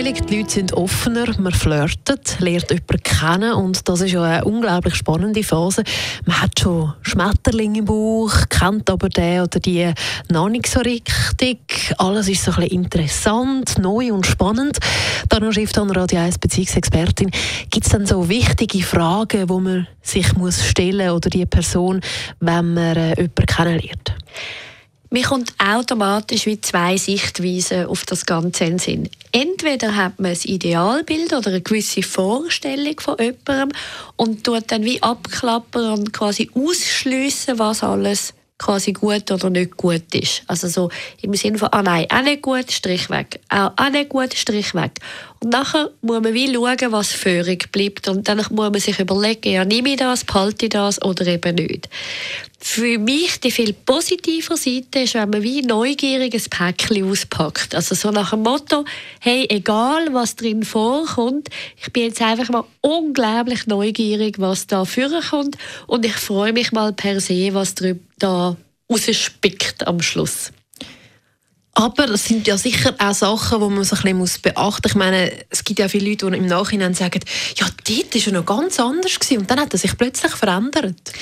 Frühling, die Leute sind offener, man flirtet, lernt jemanden kennen und das ist ja eine unglaublich spannende Phase. Man hat schon Schmetterlinge im Bauch, kennt aber den oder die noch nicht so richtig. Alles ist so ein bisschen interessant, neu und spannend. Dana Schrift an Radio 1 Beziehungsexpertin. Gibt es dann so wichtige Fragen, die man sich muss stellen oder die Person, wenn man äh, jemanden kennenlernt? Mir kommt automatisch wie zwei Sichtweisen auf das Ganze in Sinn. Entweder hat man ein Idealbild oder eine gewisse Vorstellung von jemandem und tut dann wie abklappern und quasi ausschliessen, was alles quasi gut oder nicht gut ist. Also so im Sinne von, ah nein, auch nicht gut, Strich weg. Auch, auch nicht gut, Strich weg. Und nachher muss man wie schauen, was führig bleibt. Und dann muss man sich überlegen, ja, nehme ich das, behalte ich das oder eben nicht. Für mich die viel positiver Seite ist, wenn man wie neugierig ein Päckchen auspackt. Also so nach dem Motto, hey, egal was drin vorkommt, ich bin jetzt einfach mal unglaublich neugierig, was da vorkommt und ich freue mich mal per se, was da rausspickt am Schluss. Aber es sind ja sicher auch Sachen, die man so ein bisschen beachten muss. Ich meine, es gibt ja viele Leute, die im Nachhinein sagen, ja, dort war er noch ganz anders und dann hat er sich plötzlich verändert.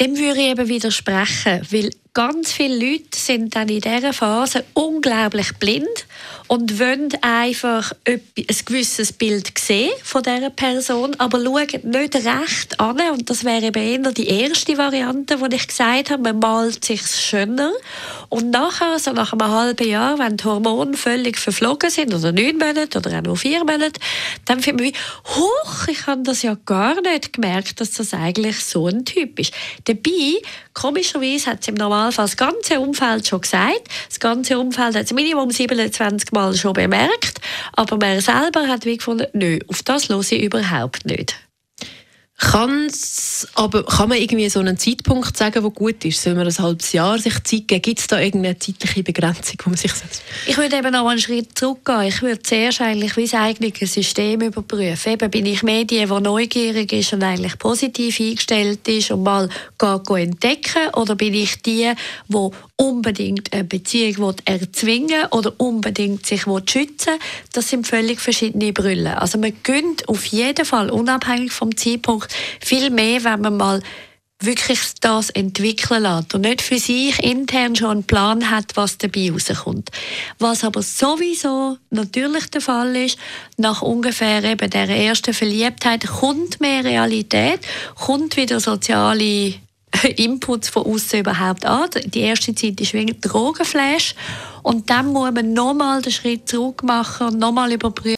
Dem würde ich eben widersprechen, weil ganz viele Leute sind dann in dieser Phase unglaublich blind und wollen einfach ein gewisses Bild sehen von dieser Person, aber schauen nicht recht an. Und das wäre eben eher die erste Variante, die ich gesagt habe, man malt sich schöner. Und nachher, so nach einem halben Jahr, wenn die Hormone völlig verflogen sind, oder neun Monate, oder auch nur vier Monate, dann man wie, huch, ich habe das ja gar nicht gemerkt, dass das eigentlich so ein Typ ist. Dabei, komischerweise hat es im Normalfall Normalfall das ganze Umfeld schon gesagt. Das ganze Umfeld hat es Minimum 27 Mal schon bemerkt. Aber man selber hat wie gefunden, nö, auf das höre ich überhaupt nicht. Aber kann man irgendwie so einen Zeitpunkt sagen, der gut ist? Soll man ein halbes Jahr sich Zeit geben? Gibt es da irgendeine zeitliche Begrenzung, wo man sich setzt? Ich würde eben noch einen Schritt zurückgehen. Ich würde zuerst eigentlich wie das eigene System überprüfen. Eben bin ich Medien, die neugierig ist und eigentlich positiv eingestellt ist und mal entdecken oder bin ich die, die unbedingt eine Beziehung erzwingen oder unbedingt sich schützen Das sind völlig verschiedene Brüllen. Also man gönnt auf jeden Fall, unabhängig vom Zeitpunkt, viel mehr, wenn man mal wirklich das entwickeln lässt und nicht für sich intern schon einen Plan hat, was dabei rauskommt. Was aber sowieso natürlich der Fall ist, nach ungefähr eben der ersten Verliebtheit kommt mehr Realität, kommt wieder soziale Inputs von außen überhaupt an. Die erste Zeit ist wegen Drogenflash und dann muss man nochmal den Schritt zurück machen und nochmal überprüfen.